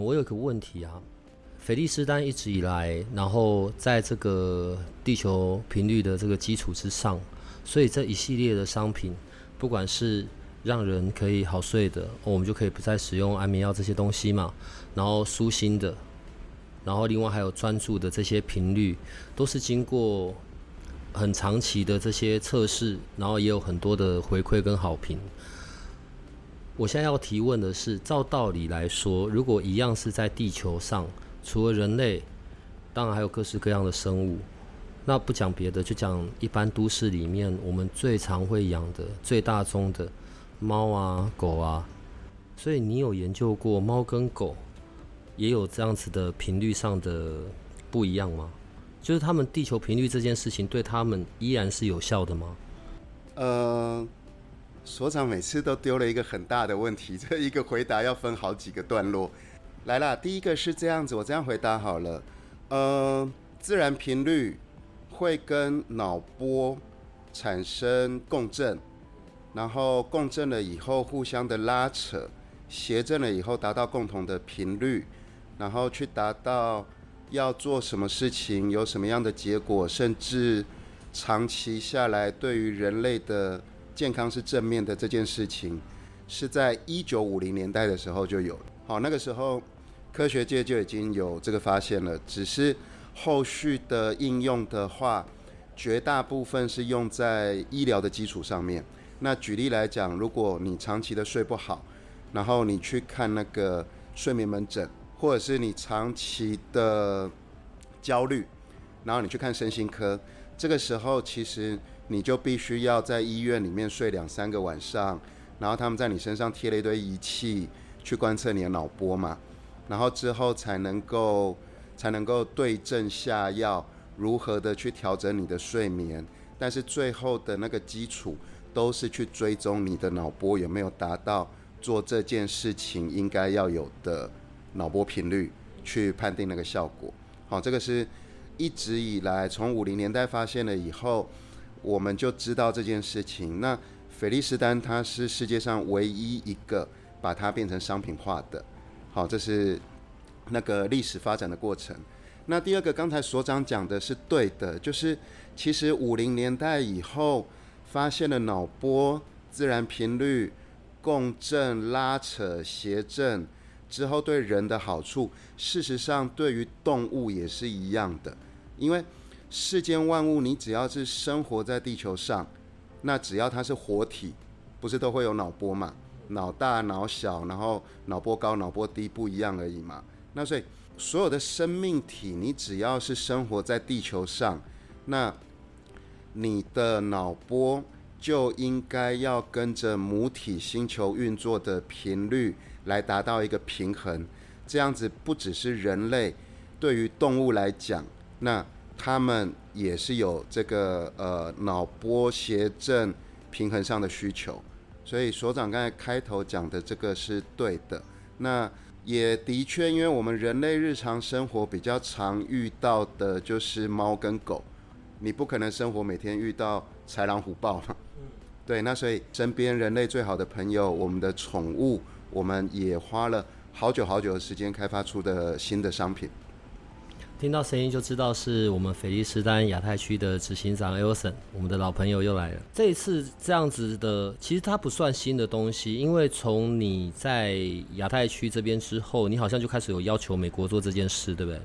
我有个问题啊，菲利斯丹一直以来，然后在这个地球频率的这个基础之上，所以这一系列的商品，不管是让人可以好睡的，我们就可以不再使用安眠药这些东西嘛，然后舒心的，然后另外还有专注的这些频率，都是经过很长期的这些测试，然后也有很多的回馈跟好评。我现在要提问的是，照道理来说，如果一样是在地球上，除了人类，当然还有各式各样的生物。那不讲别的，就讲一般都市里面我们最常会养的、最大宗的猫啊、狗啊。所以你有研究过猫跟狗也有这样子的频率上的不一样吗？就是他们地球频率这件事情对他们依然是有效的吗？呃。所长每次都丢了一个很大的问题，这一个回答要分好几个段落。来啦，第一个是这样子，我这样回答好了。呃，自然频率会跟脑波产生共振，然后共振了以后互相的拉扯，谐振了以后达到共同的频率，然后去达到要做什么事情，有什么样的结果，甚至长期下来对于人类的。健康是正面的这件事情，是在一九五零年代的时候就有了。好，那个时候科学界就已经有这个发现了，只是后续的应用的话，绝大部分是用在医疗的基础上面。那举例来讲，如果你长期的睡不好，然后你去看那个睡眠门诊，或者是你长期的焦虑，然后你去看身心科，这个时候其实。你就必须要在医院里面睡两三个晚上，然后他们在你身上贴了一堆仪器去观测你的脑波嘛，然后之后才能够才能够对症下药，如何的去调整你的睡眠，但是最后的那个基础都是去追踪你的脑波有没有达到做这件事情应该要有的脑波频率，去判定那个效果。好，这个是一直以来从五零年代发现了以后。我们就知道这件事情。那菲利斯丹他是世界上唯一一个把它变成商品化的。好，这是那个历史发展的过程。那第二个，刚才所长讲的是对的，就是其实五零年代以后发现了脑波、自然频率、共振、拉扯、谐振之后对人的好处，事实上对于动物也是一样的，因为。世间万物，你只要是生活在地球上，那只要它是活体，不是都会有脑波嘛？脑大、脑小，然后脑波高、脑波低不一样而已嘛。那所以所有的生命体，你只要是生活在地球上，那你的脑波就应该要跟着母体星球运作的频率来达到一个平衡。这样子不只是人类，对于动物来讲，那他们也是有这个呃脑波谐振平衡上的需求，所以所长刚才开头讲的这个是对的。那也的确，因为我们人类日常生活比较常遇到的就是猫跟狗，你不可能生活每天遇到豺狼虎豹。对，那所以身边人类最好的朋友，我们的宠物，我们也花了好久好久的时间开发出的新的商品。听到声音就知道是我们菲利斯丹亚太区的执行长 Elson，我们的老朋友又来了。这一次这样子的，其实它不算新的东西，因为从你在亚太区这边之后，你好像就开始有要求美国做这件事，对不对？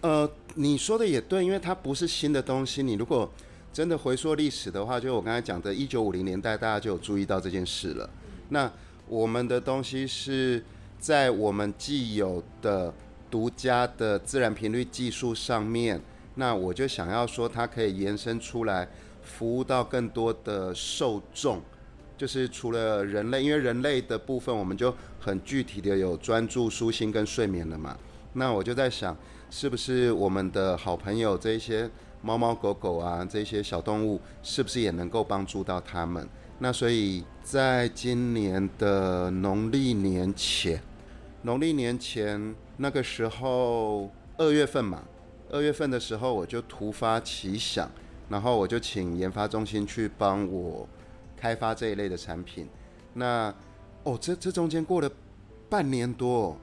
呃，你说的也对，因为它不是新的东西。你如果真的回溯历史的话，就我刚才讲的，一九五零年代大家就有注意到这件事了。那我们的东西是在我们既有的。独家的自然频率技术上面，那我就想要说，它可以延伸出来，服务到更多的受众，就是除了人类，因为人类的部分我们就很具体的有专注、舒心跟睡眠了嘛。那我就在想，是不是我们的好朋友这些猫猫狗狗啊，这些小动物，是不是也能够帮助到他们？那所以在今年的农历年前，农历年前那个时候二月份嘛，二月份的时候我就突发奇想，然后我就请研发中心去帮我开发这一类的产品。那哦，这这中间过了半年多，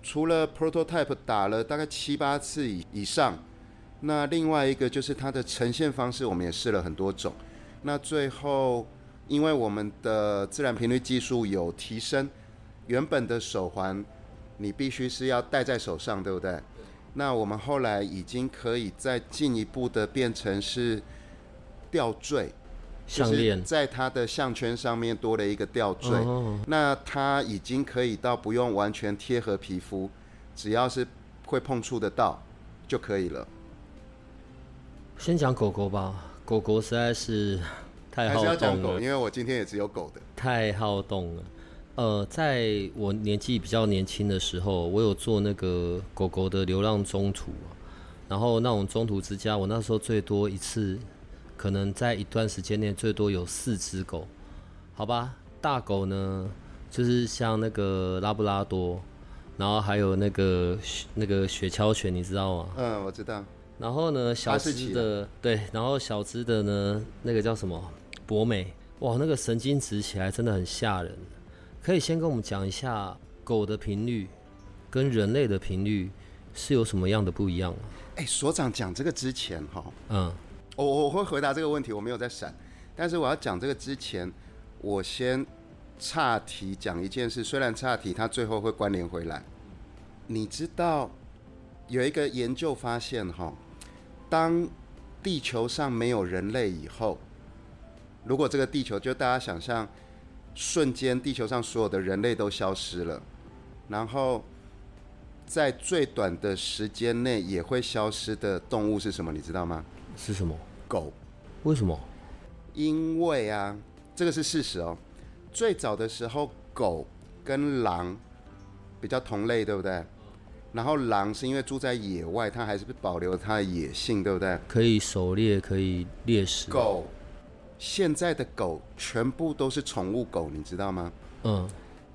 除了 prototype 打了大概七八次以以上，那另外一个就是它的呈现方式，我们也试了很多种。那最后。因为我们的自然频率技术有提升，原本的手环你必须是要戴在手上，对不对？那我们后来已经可以再进一步的变成是吊坠，项链在它的项圈上面多了一个吊坠，那它已经可以到不用完全贴合皮肤，只要是会碰触得到就可以了。先讲狗狗吧，狗狗实在是。还是要讲狗，因为我今天也只有狗的。太好动了，呃，在我年纪比较年轻的时候，我有做那个狗狗的流浪中途，然后那种中途之家，我那时候最多一次，可能在一段时间内最多有四只狗，好吧？大狗呢，就是像那个拉布拉多，然后还有那个那个雪橇犬，你知道吗？嗯，我知道。然后呢，小只的对，然后小只的呢，那个叫什么？博美，哇，那个神经质起来真的很吓人。可以先跟我们讲一下狗的频率跟人类的频率是有什么样的不一样吗？哎，所长讲这个之前哈，嗯，我我会回答这个问题，我没有在闪。但是我要讲这个之前，我先岔题讲一件事，虽然岔题，它最后会关联回来。你知道有一个研究发现哈，当地球上没有人类以后。如果这个地球就大家想象，瞬间地球上所有的人类都消失了，然后在最短的时间内也会消失的动物是什么？你知道吗？是什么？狗。为什么？因为啊，这个是事实哦。最早的时候，狗跟狼比较同类，对不对？然后狼是因为住在野外，它还是保留它的野性，对不对？可以狩猎，可以猎食。狗。现在的狗全部都是宠物狗，你知道吗？嗯，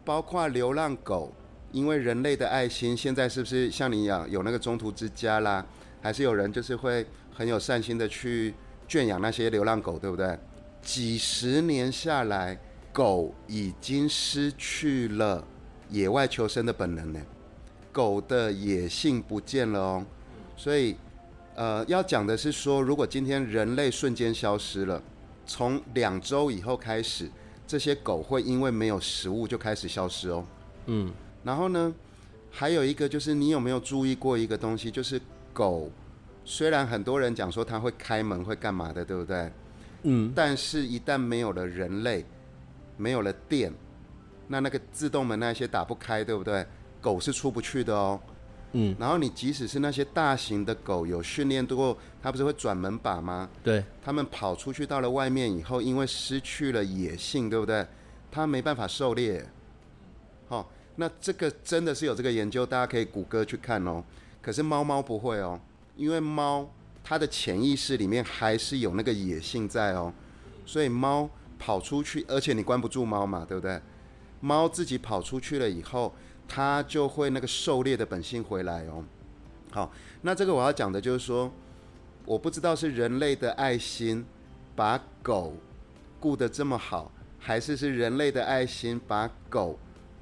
包括流浪狗，因为人类的爱心，现在是不是像你一样有那个中途之家啦？还是有人就是会很有善心的去圈养那些流浪狗，对不对？几十年下来，狗已经失去了野外求生的本能呢，狗的野性不见了哦。所以，呃，要讲的是说，如果今天人类瞬间消失了。从两周以后开始，这些狗会因为没有食物就开始消失哦。嗯，然后呢，还有一个就是你有没有注意过一个东西？就是狗虽然很多人讲说它会开门会干嘛的，对不对？嗯，但是一旦没有了人类，没有了电，那那个自动门那些打不开，对不对？狗是出不去的哦。嗯，然后你即使是那些大型的狗，有训练过，它不是会转门把吗？对，它们跑出去到了外面以后，因为失去了野性，对不对？它没办法狩猎。好，那这个真的是有这个研究，大家可以谷歌去看哦。可是猫猫不会哦，因为猫它的潜意识里面还是有那个野性在哦，所以猫跑出去，而且你关不住猫嘛，对不对？猫自己跑出去了以后。它就会那个狩猎的本性回来哦。好，那这个我要讲的就是说，我不知道是人类的爱心把狗顾得这么好，还是是人类的爱心把狗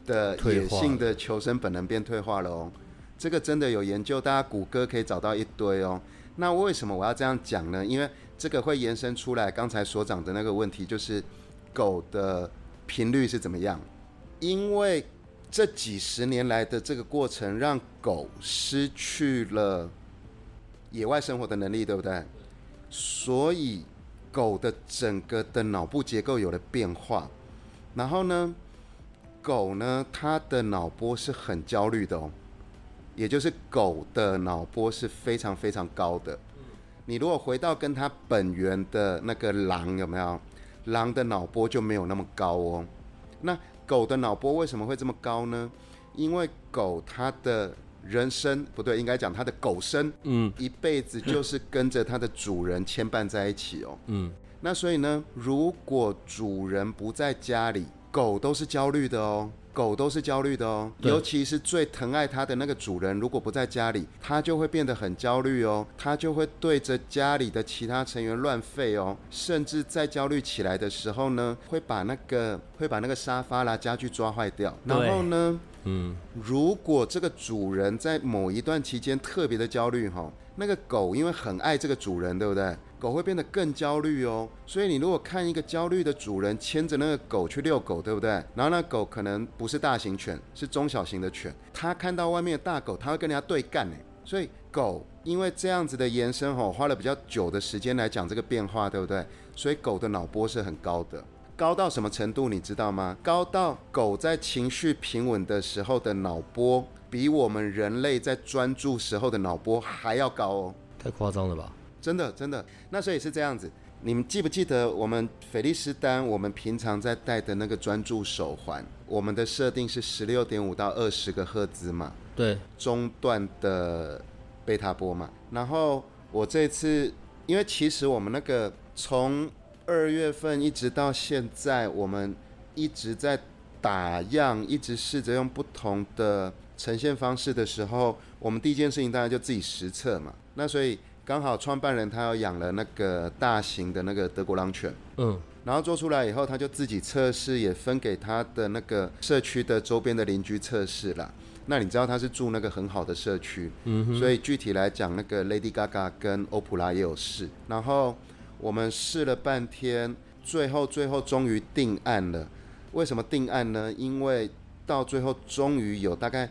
的野性的求生本能变退化了哦。这个真的有研究，大家谷歌可以找到一堆哦。那为什么我要这样讲呢？因为这个会延伸出来刚才所讲的那个问题，就是狗的频率是怎么样？因为这几十年来的这个过程，让狗失去了野外生活的能力，对不对？所以狗的整个的脑部结构有了变化。然后呢，狗呢，它的脑波是很焦虑的哦，也就是狗的脑波是非常非常高的。你如果回到跟它本源的那个狼有没有？狼的脑波就没有那么高哦。那狗的脑波为什么会这么高呢？因为狗它的人生不对，应该讲它的狗生，嗯，一辈子就是跟着它的主人牵绊在一起哦，嗯。那所以呢，如果主人不在家里，狗都是焦虑的哦。狗都是焦虑的哦，尤其是最疼爱它的那个主人，如果不在家里，它就会变得很焦虑哦，它就会对着家里的其他成员乱吠哦，甚至在焦虑起来的时候呢，会把那个会把那个沙发啦家具抓坏掉。然后呢，嗯，如果这个主人在某一段期间特别的焦虑哈，那个狗因为很爱这个主人，对不对？狗会变得更焦虑哦，所以你如果看一个焦虑的主人牵着那个狗去遛狗，对不对？然后那狗可能不是大型犬，是中小型的犬，它看到外面的大狗，它会跟人家对干呢。所以狗因为这样子的延伸吼，花了比较久的时间来讲这个变化，对不对？所以狗的脑波是很高的，高到什么程度你知道吗？高到狗在情绪平稳的时候的脑波，比我们人类在专注时候的脑波还要高哦。太夸张了吧？真的，真的，那所以是这样子。你们记不记得我们菲利斯丹？我们平常在戴的那个专注手环，我们的设定是十六点五到二十个赫兹嘛？对，中段的贝塔波嘛。然后我这次，因为其实我们那个从二月份一直到现在，我们一直在打样，一直试着用不同的呈现方式的时候，我们第一件事情当然就自己实测嘛。那所以。刚好创办人他要养了那个大型的那个德国狼犬，嗯，然后做出来以后，他就自己测试，也分给他的那个社区的周边的邻居测试了。那你知道他是住那个很好的社区，嗯，所以具体来讲，那个 Lady Gaga 跟欧普拉也有试。然后我们试了半天，最后最后终于定案了。为什么定案呢？因为到最后终于有大概。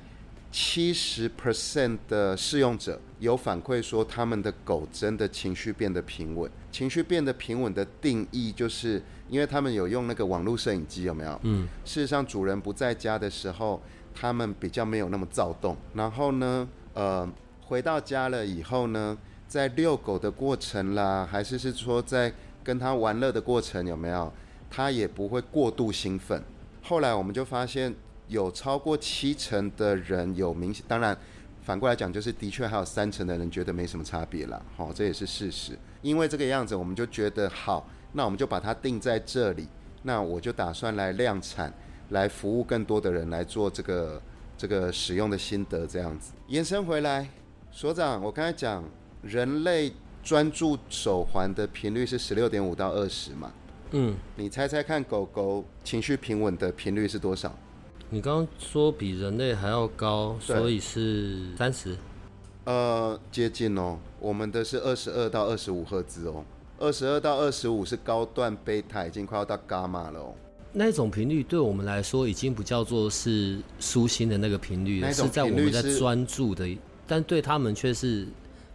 七十 percent 的试用者有反馈说，他们的狗真的情绪变得平稳。情绪变得平稳的定义，就是因为他们有用那个网络摄影机，有没有？嗯。事实上，主人不在家的时候，他们比较没有那么躁动。然后呢，呃，回到家了以后呢，在遛狗的过程啦，还是是说在跟他玩乐的过程，有没有？他也不会过度兴奋。后来我们就发现。有超过七成的人有明显，当然反过来讲，就是的确还有三成的人觉得没什么差别了。好，这也是事实。因为这个样子，我们就觉得好，那我们就把它定在这里。那我就打算来量产，来服务更多的人来做这个这个使用的心得，这样子延伸回来。所长，我刚才讲人类专注手环的频率是十六点五到二十嘛？嗯，你猜猜看，狗狗情绪平稳的频率是多少？你刚刚说比人类还要高，所以是三十。呃，接近哦。我们的是二十二到二十五赫兹哦。二十二到二十五是高段贝塔，已经快要到伽马了哦。那种频率对我们来说已经不叫做是舒心的那个频率了，是在我们在专注的，但对他们却是。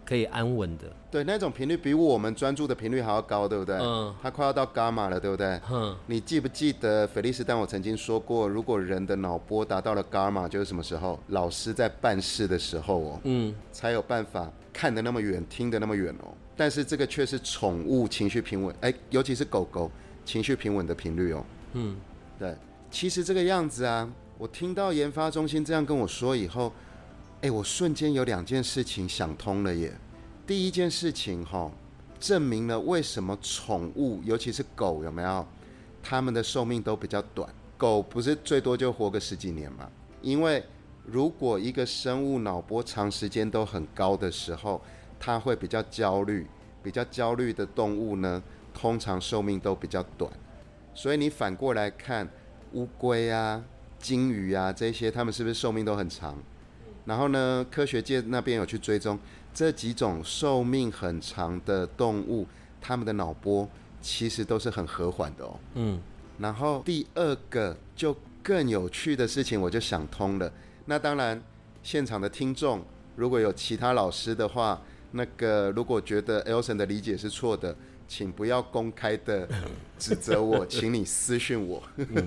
可以安稳的，对那种频率比我们专注的频率还要高，对不对？嗯，它快要到伽马了，对不对？嗯，你记不记得菲利斯丹？我曾经说过，如果人的脑波达到了伽马，就是什么时候？老师在办事的时候哦，嗯，才有办法看得那么远，听得那么远哦。但是这个却是宠物情绪平稳，哎，尤其是狗狗情绪平稳的频率哦。嗯，对，其实这个样子啊，我听到研发中心这样跟我说以后。哎，我瞬间有两件事情想通了耶。第一件事情哈，证明了为什么宠物，尤其是狗，有没有？它们的寿命都比较短。狗不是最多就活个十几年嘛？因为如果一个生物脑波长时间都很高的时候，它会比较焦虑。比较焦虑的动物呢，通常寿命都比较短。所以你反过来看，乌龟啊、金鱼啊这些，它们是不是寿命都很长？然后呢，科学界那边有去追踪这几种寿命很长的动物，它们的脑波其实都是很和缓的哦。嗯。然后第二个就更有趣的事情，我就想通了。那当然，现场的听众如果有其他老师的话，那个如果觉得 Elson 的理解是错的，请不要公开的指责我，请你私讯我。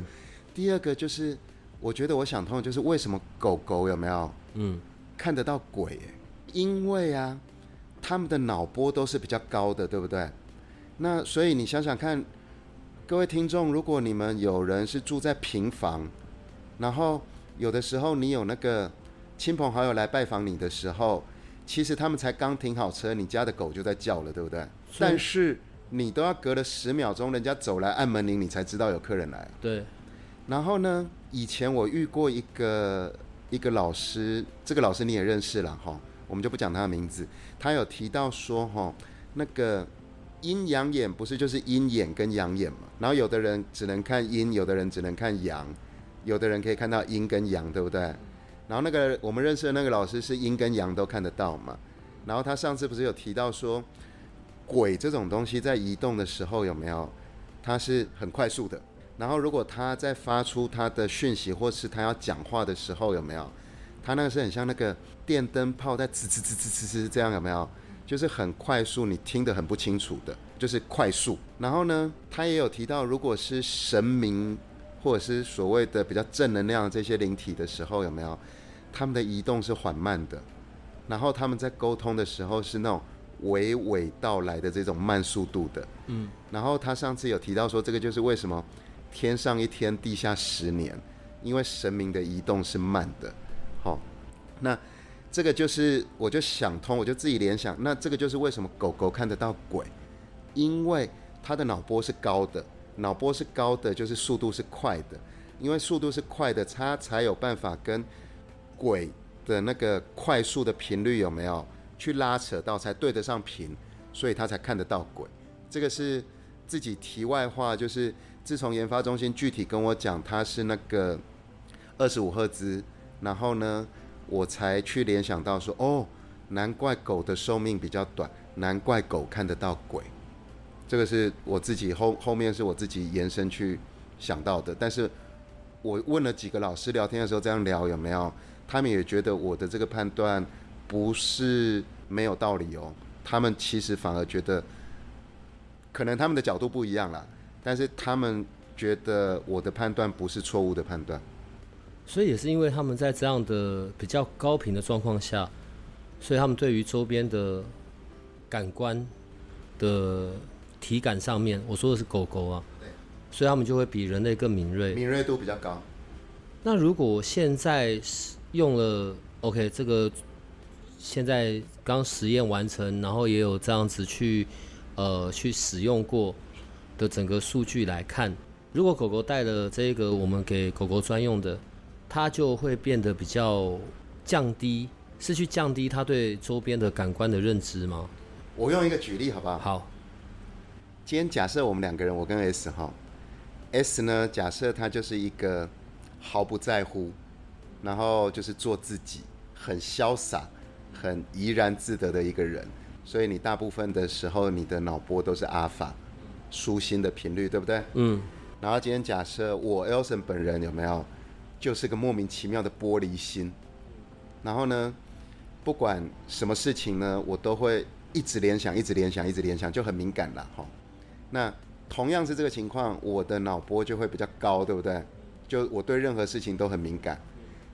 第二个就是，我觉得我想通的就是为什么狗狗有没有？嗯，看得到鬼，因为啊，他们的脑波都是比较高的，对不对？那所以你想想看，各位听众，如果你们有人是住在平房，然后有的时候你有那个亲朋好友来拜访你的时候，其实他们才刚停好车，你家的狗就在叫了，对不对？但是你都要隔了十秒钟，人家走来按门铃，你才知道有客人来。对，然后呢，以前我遇过一个一个老师，这个老师你也认识了哈，我们就不讲他的名字。他有提到说哈，那个阴阳眼不是就是阴眼跟阳眼嘛？然后有的人只能看阴，有的人只能看阳，有的人可以看到阴跟阳，对不对？然后那个我们认识的那个老师是阴跟阳都看得到嘛？然后他上次不是有提到说，鬼这种东西在移动的时候有没有？它是很快速的。然后如果他在发出他的讯息，或是他要讲话的时候有没有？他那个是很像那个电灯泡在吱吱吱吱吱吱这样有没有？就是很快速，你听得很不清楚的，就是快速。然后呢，他也有提到，如果是神明或者是所谓的比较正能量的这些灵体的时候有没有？他们的移动是缓慢的，然后他们在沟通的时候是那种娓娓道来的这种慢速度的。嗯。然后他上次有提到说，这个就是为什么天上一天，地下十年，因为神明的移动是慢的。好，那这个就是我就想通，我就自己联想，那这个就是为什么狗狗看得到鬼，因为它的脑波是高的，脑波是高的，就是速度是快的，因为速度是快的，它才有办法跟鬼的那个快速的频率有没有去拉扯到，才对得上频，所以它才看得到鬼。这个是自己题外话，就是自从研发中心具体跟我讲它是那个二十五赫兹。然后呢，我才去联想到说，哦，难怪狗的寿命比较短，难怪狗看得到鬼。这个是我自己后后面是我自己延伸去想到的。但是我问了几个老师聊天的时候，这样聊有没有？他们也觉得我的这个判断不是没有道理哦。他们其实反而觉得，可能他们的角度不一样啦，但是他们觉得我的判断不是错误的判断。所以也是因为他们在这样的比较高频的状况下，所以他们对于周边的感官的体感上面，我说的是狗狗啊，所以他们就会比人类更敏锐，敏锐度比较高。那如果现在用了 OK 这个，现在刚实验完成，然后也有这样子去呃去使用过的整个数据来看，如果狗狗带了这个我们给狗狗专用的。它就会变得比较降低，是去降低它对周边的感官的认知吗？我用一个举例好不好？好。今天假设我们两个人，我跟 S 哈，S 呢，假设他就是一个毫不在乎，然后就是做自己，很潇洒，很怡然自得的一个人，所以你大部分的时候，你的脑波都是阿法，舒心的频率，对不对？嗯。然后今天假设我 Elson 本人有没有？就是个莫名其妙的玻璃心，然后呢，不管什么事情呢，我都会一直联想，一直联想，一直联想，就很敏感了哈。那同样是这个情况，我的脑波就会比较高，对不对？就我对任何事情都很敏感。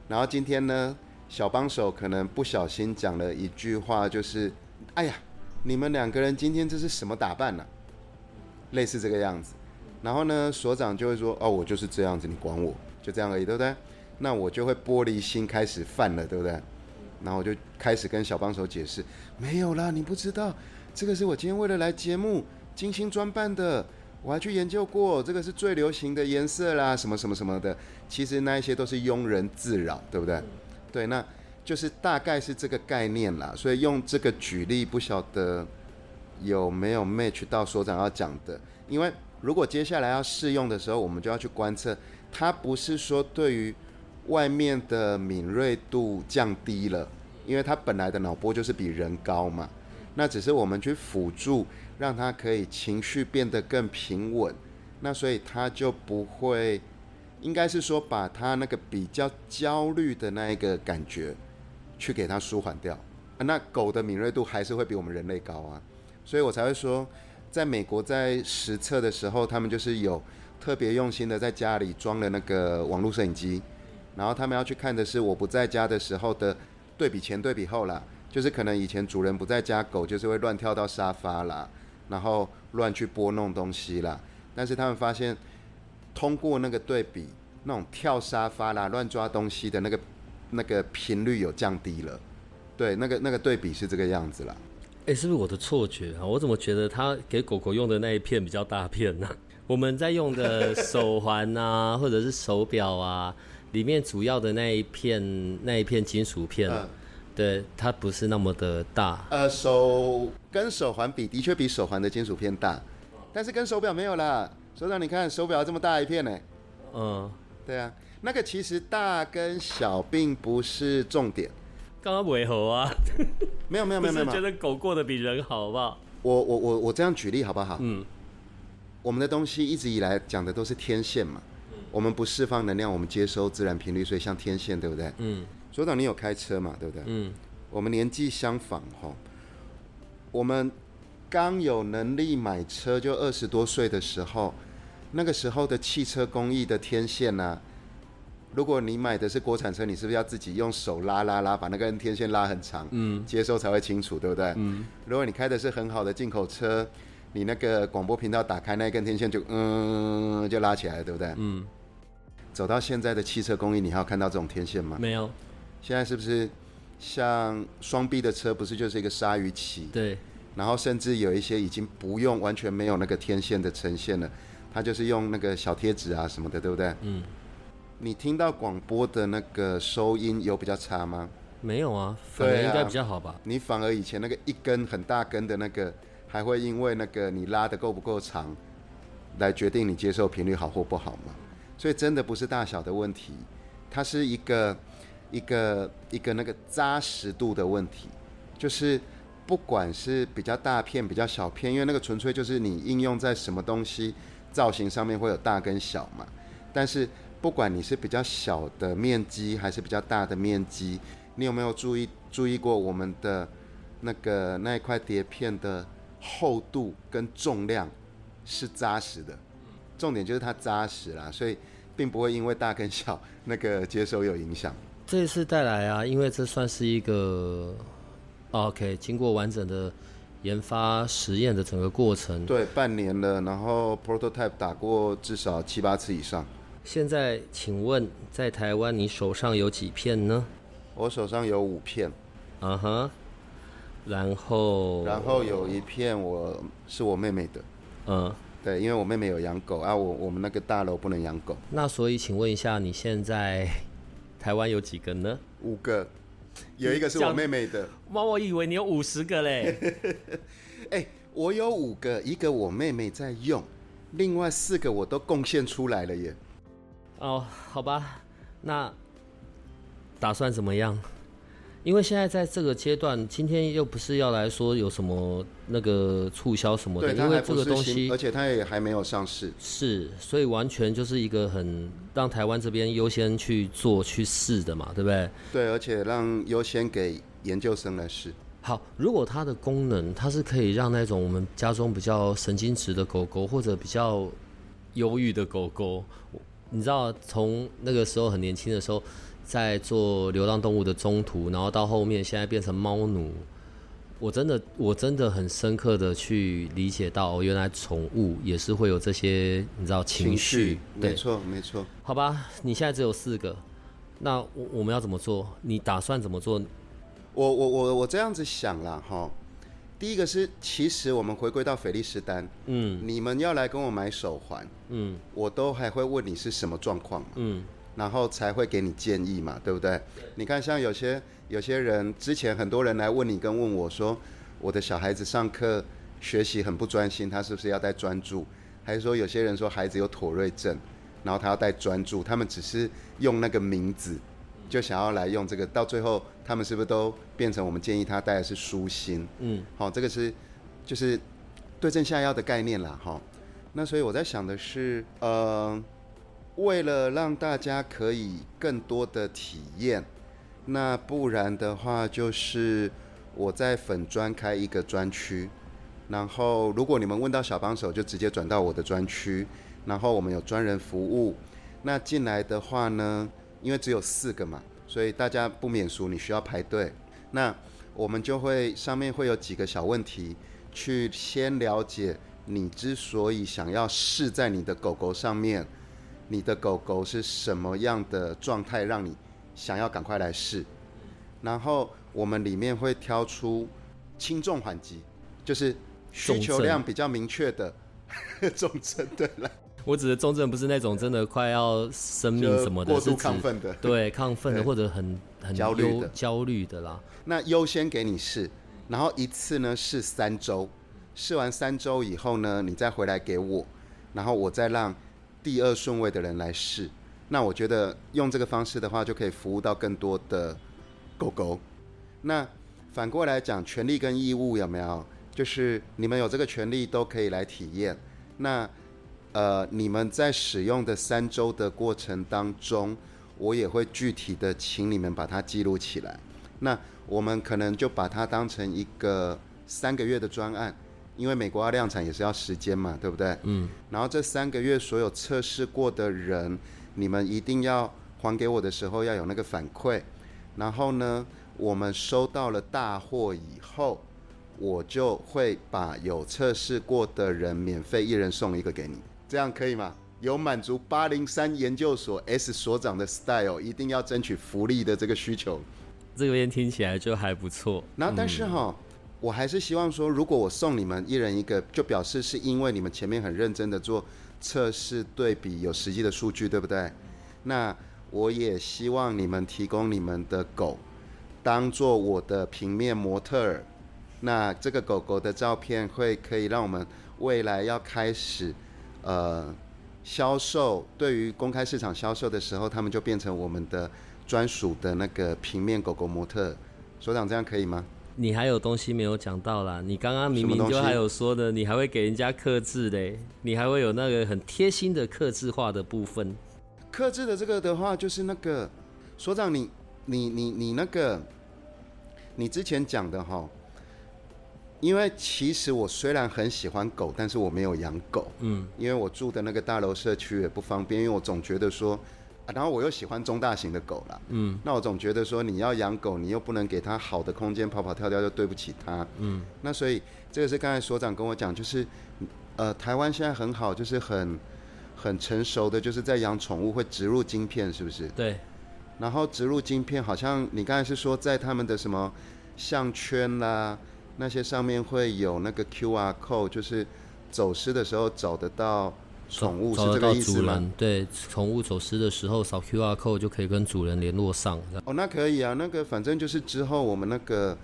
然后今天呢，小帮手可能不小心讲了一句话，就是“哎呀，你们两个人今天这是什么打扮呢？”类似这个样子。然后呢，所长就会说：“哦，我就是这样子，你管我。”就这样而已，对不对？那我就会玻璃心开始犯了，对不对？然后我就开始跟小帮手解释，没有啦，你不知道，这个是我今天为了来节目精心装扮的，我还去研究过，这个是最流行的颜色啦，什么什么什么的。其实那一些都是庸人自扰，对不对？对，那就是大概是这个概念啦。所以用这个举例，不晓得有没有 match 到所长要讲的？因为如果接下来要试用的时候，我们就要去观测。它不是说对于外面的敏锐度降低了，因为它本来的脑波就是比人高嘛。那只是我们去辅助，让它可以情绪变得更平稳。那所以它就不会，应该是说把它那个比较焦虑的那一个感觉，去给它舒缓掉。那狗的敏锐度还是会比我们人类高啊，所以我才会说，在美国在实测的时候，他们就是有。特别用心的在家里装了那个网络摄影机，然后他们要去看的是我不在家的时候的对比前对比后啦，就是可能以前主人不在家，狗就是会乱跳到沙发啦，然后乱去拨弄东西啦，但是他们发现通过那个对比，那种跳沙发啦、乱抓东西的那个那个频率有降低了。对，那个那个对比是这个样子啦。哎，是不是我的错觉啊？我怎么觉得他给狗狗用的那一片比较大片呢？我们在用的手环啊，或者是手表啊，里面主要的那一片那一片金属片，对，它不是那么的大。呃，手跟手环比，的确比手环的金属片大，但是跟手表没有啦。所长，你看手表这么大一片呢？嗯，对啊，那个其实大跟小并不是重点。刚刚尾猴啊，没有没有没有没有，觉得狗过得比人好，好不好？我我我我这样举例好不好？嗯，我们的东西一直以来讲的都是天线嘛，我们不释放能量，我们接收自然频率，所以像天线，对不对？嗯，所长，你有开车嘛？对不对？嗯，我们年纪相仿哈，我们刚有能力买车就二十多岁的时候，那个时候的汽车工艺的天线呢？如果你买的是国产车，你是不是要自己用手拉拉拉，把那根天线拉很长，嗯，接收才会清楚，对不对？嗯。如果你开的是很好的进口车，你那个广播频道打开那根天线就嗯就拉起来了，对不对？嗯。走到现在的汽车工艺，你还有看到这种天线吗？没有。现在是不是像双 B 的车，不是就是一个鲨鱼鳍？对。然后甚至有一些已经不用完全没有那个天线的呈现了，它就是用那个小贴纸啊什么的，对不对？嗯。你听到广播的那个收音有比较差吗？没有啊，反而应该比较好吧。你反而以前那个一根很大根的那个，还会因为那个你拉的够不够长，来决定你接受频率好或不好吗？所以真的不是大小的问题，它是一个一个一个那个扎实度的问题。就是不管是比较大片、比较小片，因为那个纯粹就是你应用在什么东西造型上面会有大跟小嘛。但是不管你是比较小的面积还是比较大的面积，你有没有注意注意过我们的那个那一块碟片的厚度跟重量是扎实的？重点就是它扎实啦，所以并不会因为大跟小那个接收有影响。这次带来啊，因为这算是一个 OK，经过完整的研发实验的整个过程，对，半年了，然后 prototype 打过至少七八次以上。现在，请问在台湾你手上有几片呢？我手上有五片。嗯哼。然后。然后有一片我是我妹妹的。嗯。对，因为我妹妹有养狗啊，我我们那个大楼不能养狗。那所以，请问一下，你现在台湾有几个呢？五个，有一个是我妹妹的。妈，我以为你有五十个嘞。哎，我有五个，一个我妹妹在用，另外四个我都贡献出来了耶。哦，好吧，那打算怎么样？因为现在在这个阶段，今天又不是要来说有什么那个促销什么的，因为这个东西，而且它也还没有上市，是，所以完全就是一个很让台湾这边优先去做去试的嘛，对不对？对，而且让优先给研究生来试。好，如果它的功能，它是可以让那种我们家中比较神经质的狗狗，或者比较忧郁的狗狗。你知道，从那个时候很年轻的时候，在做流浪动物的中途，然后到后面现在变成猫奴，我真的我真的很深刻的去理解到，原来宠物也是会有这些你知道情绪，没错没错。好吧，你现在只有四个，那我我们要怎么做？你打算怎么做？我我我我这样子想了哈。第一个是，其实我们回归到菲利斯丹，嗯，你们要来跟我买手环，嗯，我都还会问你是什么状况，嗯，然后才会给你建议嘛，对不对？你看，像有些有些人之前很多人来问你跟问我说，我的小孩子上课学习很不专心，他是不是要带专注？还是说有些人说孩子有妥瑞症，然后他要带专注，他们只是用那个名字。就想要来用这个，到最后他们是不是都变成我们建议他带的是舒心？嗯，好，这个是就是对症下药的概念啦，哈。那所以我在想的是，呃，为了让大家可以更多的体验，那不然的话就是我在粉专开一个专区，然后如果你们问到小帮手，就直接转到我的专区，然后我们有专人服务。那进来的话呢？因为只有四个嘛，所以大家不免俗，你需要排队。那我们就会上面会有几个小问题，去先了解你之所以想要试在你的狗狗上面，你的狗狗是什么样的状态，让你想要赶快来试。然后我们里面会挑出轻重缓急，就是需求量比较明确的重症，对了。我指的重症不是那种真的快要生命什么的，过度亢奋的，对亢奋的或者很很焦虑的焦虑的啦。那优先给你试，然后一次呢试三周，试完三周以后呢，你再回来给我，然后我再让第二顺位的人来试。那我觉得用这个方式的话，就可以服务到更多的狗狗。那反过来讲，权利跟义务有没有？就是你们有这个权利都可以来体验。那呃，你们在使用的三周的过程当中，我也会具体的请你们把它记录起来。那我们可能就把它当成一个三个月的专案，因为美国要量产也是要时间嘛，对不对？嗯。然后这三个月所有测试过的人，你们一定要还给我的时候要有那个反馈。然后呢，我们收到了大货以后，我就会把有测试过的人免费一人送一个给你。这样可以吗？有满足八零三研究所 S 所长的 style，一定要争取福利的这个需求。这边听起来就还不错。然后，但是哈，我还是希望说，如果我送你们一人一个，就表示是因为你们前面很认真的做测试对比，有实际的数据，对不对？那我也希望你们提供你们的狗，当做我的平面模特儿。那这个狗狗的照片会可以让我们未来要开始。呃，销售对于公开市场销售的时候，他们就变成我们的专属的那个平面狗狗模特。所长，这样可以吗？你还有东西没有讲到啦？你刚刚明明就还有说的，你还会给人家克制嘞，你还会有那个很贴心的克制化的部分。克制的这个的话，就是那个所长，你你你你那个，你之前讲的哈。因为其实我虽然很喜欢狗，但是我没有养狗。嗯，因为我住的那个大楼社区也不方便，因为我总觉得说，然后我又喜欢中大型的狗了。嗯，那我总觉得说，你要养狗，你又不能给它好的空间跑跑跳跳，就对不起它。嗯，那所以这个是刚才所长跟我讲，就是呃，台湾现在很好，就是很很成熟的，就是在养宠物会植入晶片，是不是？对。然后植入晶片，好像你刚才是说在他们的什么项圈啦。那些上面会有那个 Q R code，就是走失的时候找得到宠物，是这个意思吗？对，宠物走失的时候扫 Q R code 就可以跟主人联络上。哦，那可以啊，那个反正就是之后我们那个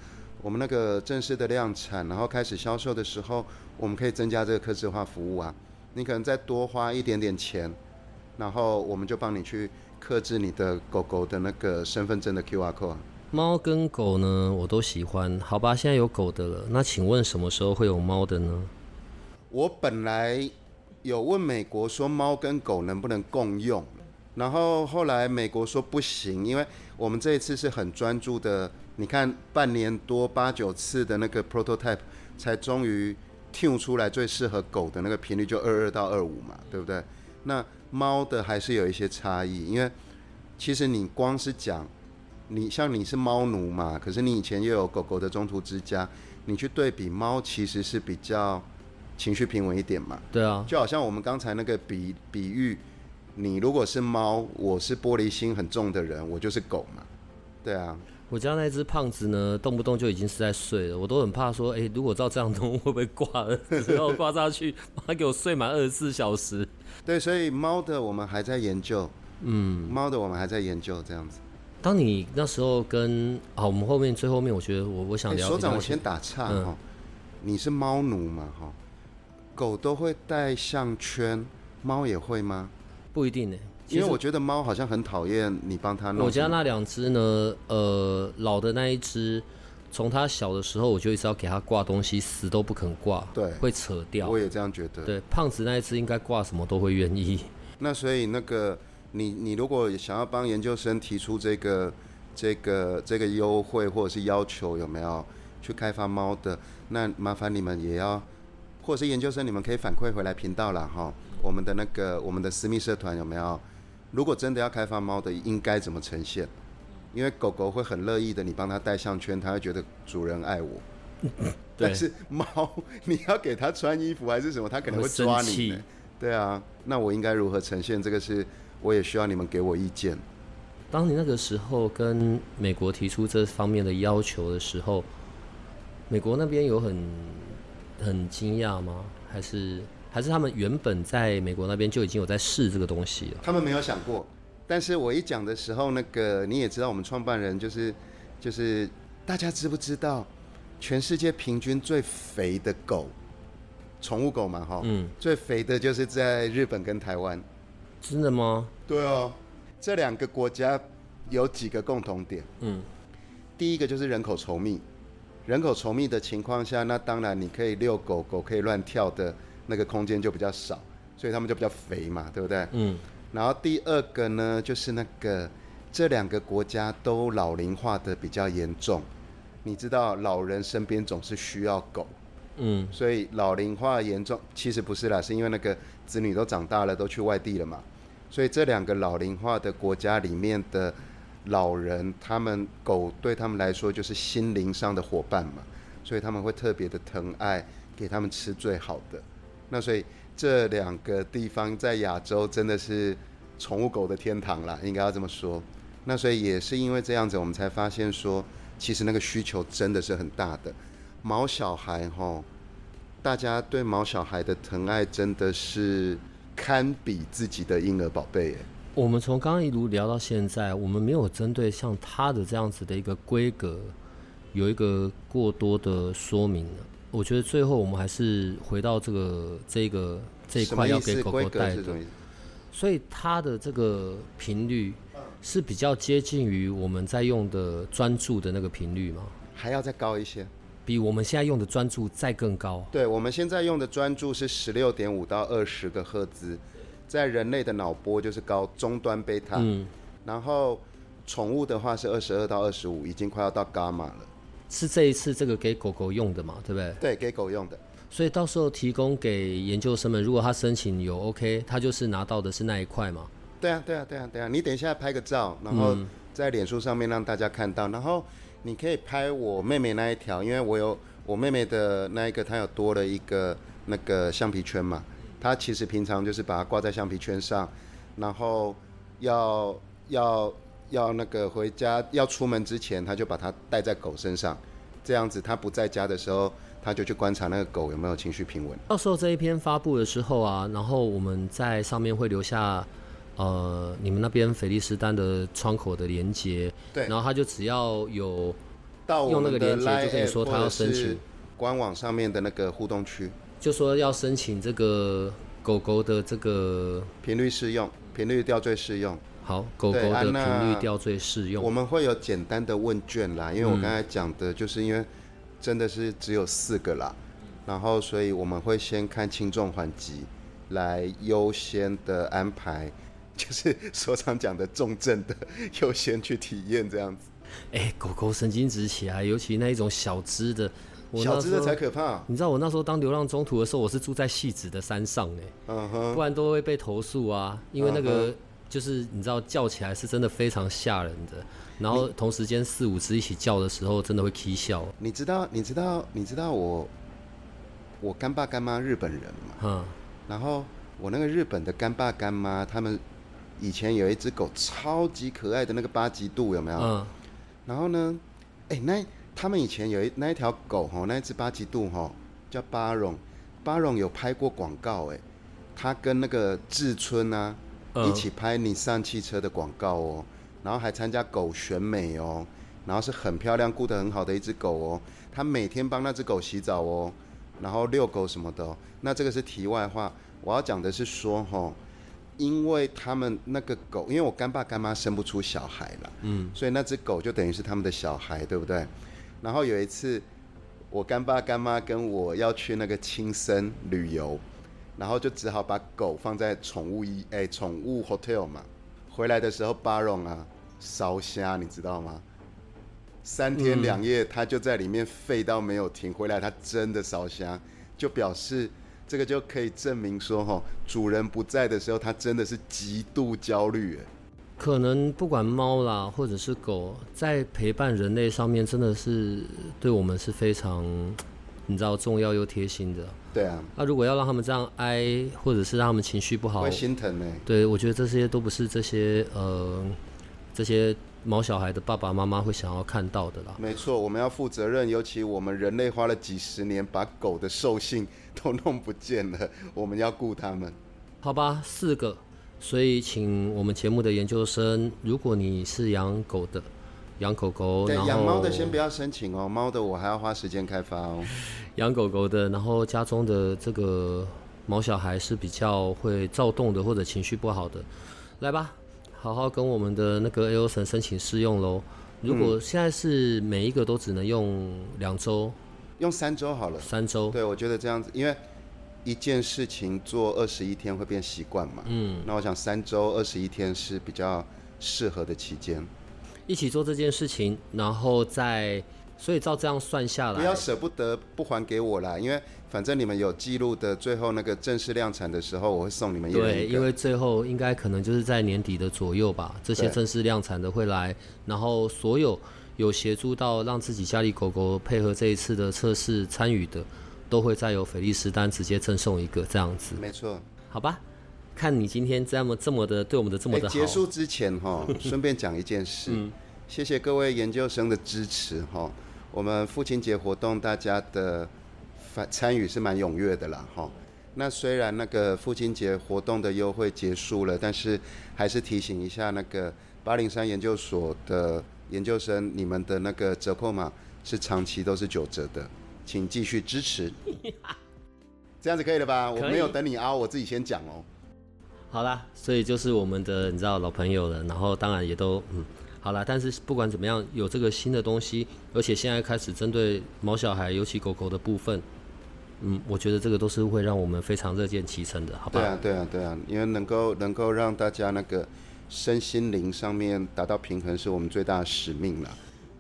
我们那个正式的量产，然后开始销售的时候，我们可以增加这个客制化服务啊。你可能再多花一点点钱，然后我们就帮你去克制你的狗狗的那个身份证的 Q R code。猫跟狗呢，我都喜欢。好吧，现在有狗的了。那请问什么时候会有猫的呢？我本来有问美国说猫跟狗能不能共用，然后后来美国说不行，因为我们这一次是很专注的。你看，半年多八九次的那个 prototype，才终于 tune 出来最适合狗的那个频率，就二二到二五嘛，对不对？那猫的还是有一些差异，因为其实你光是讲。你像你是猫奴嘛？可是你以前又有狗狗的中途之家，你去对比猫，其实是比较情绪平稳一点嘛？对啊，就好像我们刚才那个比比喻，你如果是猫，我是玻璃心很重的人，我就是狗嘛？对啊，我家那只胖子呢，动不动就已经是在睡了，我都很怕说，哎，如果照这样弄，会不会挂了？然后挂下去，它给我睡满二十四小时。对，所以猫的我们还在研究，嗯，猫的我们还在研究这样子。当你那时候跟啊，我们后面最后面，我觉得我我想聊。所长，我先打岔哈，你是猫奴嘛哈？狗都会戴项圈，猫也会吗？不一定呢，因为我觉得猫好像很讨厌你帮它弄。我家那两只呢，呃，老的那一只，从它小的时候我就一直要给它挂东西，死都不肯挂，对，会扯掉。我也这样觉得。对，胖子那一只应该挂什么都会愿意。那所以那个。你你如果想要帮研究生提出这个这个这个优惠或者是要求，有没有去开发猫的？那麻烦你们也要，或者是研究生，你们可以反馈回来频道了哈。我们的那个我们的私密社团有没有？如果真的要开发猫的，应该怎么呈现？因为狗狗会很乐意的，你帮它戴项圈，它会觉得主人爱我。但是猫，你要给它穿衣服还是什么，它可能会抓你。对啊，那我应该如何呈现？这个是我也需要你们给我意见。当你那个时候跟美国提出这方面的要求的时候，美国那边有很很惊讶吗？还是还是他们原本在美国那边就已经有在试这个东西了？他们没有想过。但是我一讲的时候，那个你也知道，我们创办人就是就是大家知不知道，全世界平均最肥的狗，宠物狗嘛，哈，嗯，最肥的就是在日本跟台湾，真的吗？对啊，这两个国家有几个共同点，嗯，第一个就是人口稠密，人口稠密的情况下，那当然你可以遛狗狗可以乱跳的那个空间就比较少，所以他们就比较肥嘛，对不对？嗯。然后第二个呢，就是那个这两个国家都老龄化的比较严重，你知道老人身边总是需要狗，嗯，所以老龄化严重，其实不是啦，是因为那个子女都长大了，都去外地了嘛，所以这两个老龄化的国家里面的老人，他们狗对他们来说就是心灵上的伙伴嘛，所以他们会特别的疼爱，给他们吃最好的，那所以。这两个地方在亚洲真的是宠物狗的天堂啦，应该要这么说。那所以也是因为这样子，我们才发现说，其实那个需求真的是很大的。毛小孩哈，大家对毛小孩的疼爱真的是堪比自己的婴儿宝贝。我们从刚刚一路聊到现在，我们没有针对像它的这样子的一个规格有一个过多的说明。我觉得最后我们还是回到这个这个这一块要给狗狗带的，所以它的这个频率是比较接近于我们在用的专注的那个频率吗？还要再高一些，比我们现在用的专注再更高。对，我们现在用的专注是十六点五到二十个赫兹，在人类的脑波就是高中端贝塔，嗯，然后宠物的话是二十二到二十五，已经快要到伽马了。是这一次这个给狗狗用的嘛，对不对？对，给狗用的。所以到时候提供给研究生们，如果他申请有 OK，他就是拿到的是那一块嘛。对啊，对啊，对啊，对啊。你等一下拍个照，然后在脸书上面让大家看到，然后你可以拍我妹妹那一条，因为我有我妹妹的那一个，她有多了一个那个橡皮圈嘛。她其实平常就是把它挂在橡皮圈上，然后要要。要那个回家要出门之前，她就把它带在狗身上，这样子她不在家的时候，他就去观察那个狗有没有情绪平稳。到时候这一篇发布的时候啊，然后我们在上面会留下，呃，你们那边菲利斯丹的窗口的连接，对，然后他就只要有到用那个连接就可以说他要申请官网上面的那个互动区，就说要申请这个狗狗的这个频率适用，频率吊坠适用。好，狗狗的频率吊坠适用。我们会有简单的问卷啦，因为我刚才讲的就是因为真的是只有四个啦，然后所以我们会先看轻重缓急，来优先的安排，就是所长讲的重症的优先去体验这样子。哎，狗狗神经质起来，尤其那一种小只的，小只的才可怕。你知道我那时候当流浪中途的时候，我是住在细子的山上哎，嗯哼，不然都会被投诉啊，因为那个。就是你知道叫起来是真的非常吓人的，然后同时间四五只一起叫的时候，真的会啼笑。你知道你知道你知道我我干爸干妈日本人嘛？嗯。然后我那个日本的干爸干妈，他们以前有一只狗超级可爱的那个八吉度有没有？嗯。然后呢，哎，那他们以前有一那一条狗哈，那一只八吉度哈叫巴荣，巴荣有拍过广告哎，他跟那个志春啊。一起拍你上汽车的广告哦，然后还参加狗选美哦，然后是很漂亮、顾得很好的一只狗哦。他每天帮那只狗洗澡哦，然后遛狗什么的。那这个是题外话，我要讲的是说哈，因为他们那个狗，因为我干爸干妈生不出小孩了，嗯，所以那只狗就等于是他们的小孩，对不对？然后有一次，我干爸干妈跟我要去那个青森旅游。然后就只好把狗放在宠物医哎宠物 hotel 嘛，回来的时候巴荣啊烧虾你知道吗？三天两夜他就在里面吠到没有停，回来他真的烧虾，就表示这个就可以证明说哈，主人不在的时候它真的是极度焦虑哎。可能不管猫啦或者是狗，在陪伴人类上面真的是对我们是非常。你知道重要又贴心的。对啊，那如果要让他们这样哀，或者是让他们情绪不好会，心疼呢。对我觉得这些都不是这些呃这些毛小孩的爸爸妈妈会想要看到的啦。没错，我们要负责任，尤其我们人类花了几十年把狗的兽性 都弄不见了，我们要雇他们。好吧，四个，所以请我们节目的研究生，如果你是养狗的，养狗狗，对，养猫的先不要申请哦，猫的我还要花时间开发哦。养狗狗的，然后家中的这个毛小孩是比较会躁动的或者情绪不好的，来吧，好好跟我们的那个 A O 神申请试用喽。如果现在是每一个都只能用两周、用三周好了。三周，对，我觉得这样子，因为一件事情做二十一天会变习惯嘛。嗯。那我想三周二十一天是比较适合的期间，一起做这件事情，然后再，所以照这样算下来，不要舍不得不还给我啦，因为反正你们有记录的，最后那个正式量产的时候，我会送你们一人对，因为最后应该可能就是在年底的左右吧，这些正式量产的会来，然后所有有协助到让自己家里狗狗配合这一次的测试参与的，都会再由菲利斯丹直接赠送一个这样子，没错。好吧？看你今天这么这么的对我们的这么哎，的好，结束之前哈，顺便讲一件事，谢谢各位研究生的支持哈。我们父亲节活动大家的反参与是蛮踊跃的啦哈。那虽然那个父亲节活动的优惠结束了，但是还是提醒一下那个八零三研究所的研究生，你们的那个折扣码是长期都是九折的，请继续支持。这样子可以了吧？我没有等你啊，我自己先讲哦。好啦，所以就是我们的你知道老朋友了，然后当然也都嗯好啦，但是不管怎么样，有这个新的东西，而且现在开始针对毛小孩，尤其狗狗的部分，嗯，我觉得这个都是会让我们非常热见其成的，好吧？对啊，对啊，对啊，因为能够能够让大家那个身心灵上面达到平衡，是我们最大的使命啦。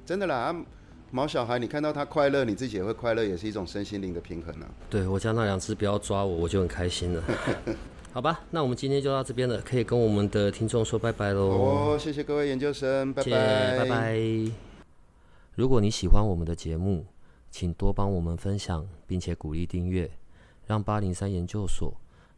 真的啦，啊毛小孩，你看到他快乐，你自己也会快乐，也是一种身心灵的平衡啊。对我家那两只不要抓我，我就很开心了。好吧，那我们今天就到这边了，可以跟我们的听众说拜拜喽。哦，谢谢各位研究生，拜拜，拜拜。如果你喜欢我们的节目，请多帮我们分享，并且鼓励订阅，让八零三研究所